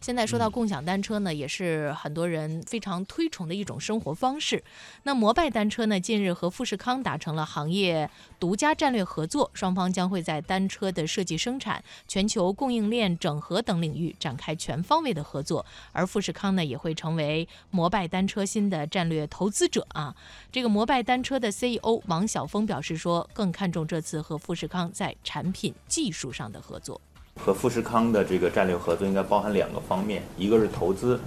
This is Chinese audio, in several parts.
现在说到共享单车呢，也是很多人非常推崇的一种生活方式。那摩拜单车呢，近日和富士康达成了行业独家战略合作，双方将会在单车的设计、生产、全球供应链整合等领域展开全方位的合作。而富士康呢，也会成为摩拜单车新的战略投资者啊。这个摩拜单车的 CEO 王晓峰表示说，更看重这次和富士康在产品技术上的合作。和富士康的这个战略合作应该包含两个方面，一个是投资，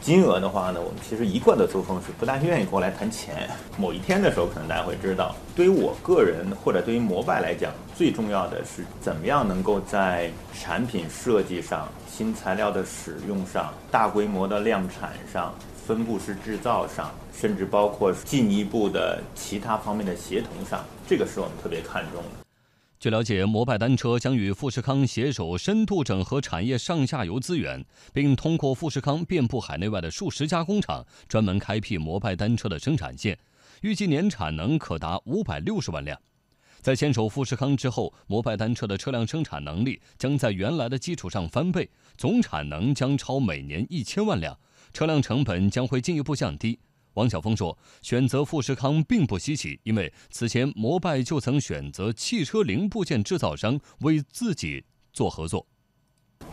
金额的话呢，我们其实一贯的作风是不大愿意过来谈钱。某一天的时候，可能大家会知道，对于我个人或者对于摩拜来讲，最重要的是怎么样能够在产品设计上、新材料的使用上、大规模的量产上、分布式制造上，甚至包括进一步的其他方面的协同上，这个是我们特别看重的。据了解，摩拜单车将与富士康携手深度整合产业上下游资源，并通过富士康遍布海内外的数十家工厂，专门开辟摩拜单车的生产线，预计年产能可达五百六十万辆。在牵手富士康之后，摩拜单车的车辆生产能力将在原来的基础上翻倍，总产能将超每年一千万辆，车辆成本将会进一步降低。王晓峰说：“选择富士康并不稀奇，因为此前摩拜就曾选择汽车零部件制造商为自己做合作。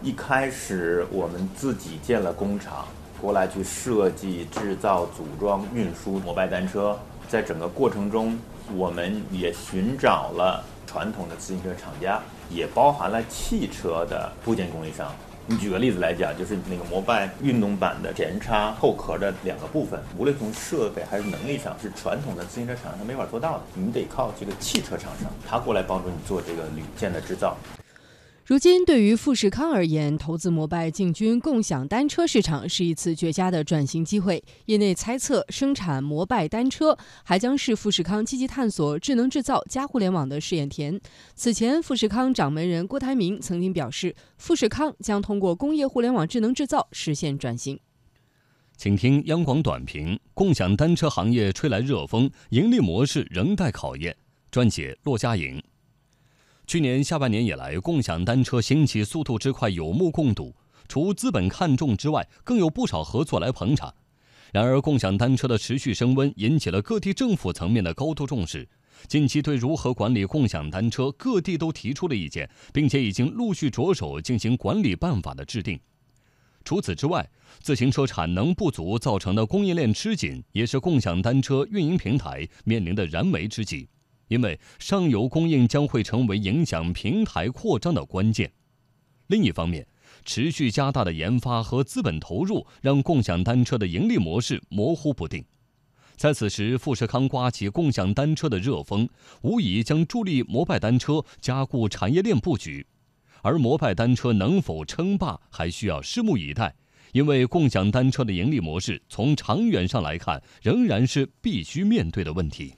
一开始我们自己建了工厂，过来去设计、制造、组装、运输摩拜单车。在整个过程中，我们也寻找了传统的自行车厂家，也包含了汽车的部件供应商。”你举个例子来讲，就是那个摩拜运动版的前叉后壳的两个部分，无论从设备还是能力上，是传统的自行车厂商他没法做到的，你得靠这个汽车厂商，他过来帮助你做这个铝件的制造。如今，对于富士康而言，投资摩拜进军共享单车市场是一次绝佳的转型机会。业内猜测，生产摩拜单车还将是富士康积极探索智能制造加互联网的试验田。此前，富士康掌门人郭台铭曾经表示，富士康将通过工业互联网智能制造实现转型。请听央广短评：共享单车行业吹来热风，盈利模式仍待考验。专解骆家颖。去年下半年以来，共享单车兴起速度之快有目共睹。除资本看重之外，更有不少合作来捧场。然而，共享单车的持续升温引起了各地政府层面的高度重视。近期对如何管理共享单车，各地都提出了意见，并且已经陆续着手进行管理办法的制定。除此之外，自行车产能不足造成的供应链吃紧，也是共享单车运营平台面临的燃眉之急。因为上游供应将会成为影响平台扩张的关键。另一方面，持续加大的研发和资本投入，让共享单车的盈利模式模糊不定。在此时，富士康刮起共享单车的热风，无疑将助力摩拜单车加固产业链布局。而摩拜单车能否称霸，还需要拭目以待。因为共享单车的盈利模式，从长远上来看，仍然是必须面对的问题。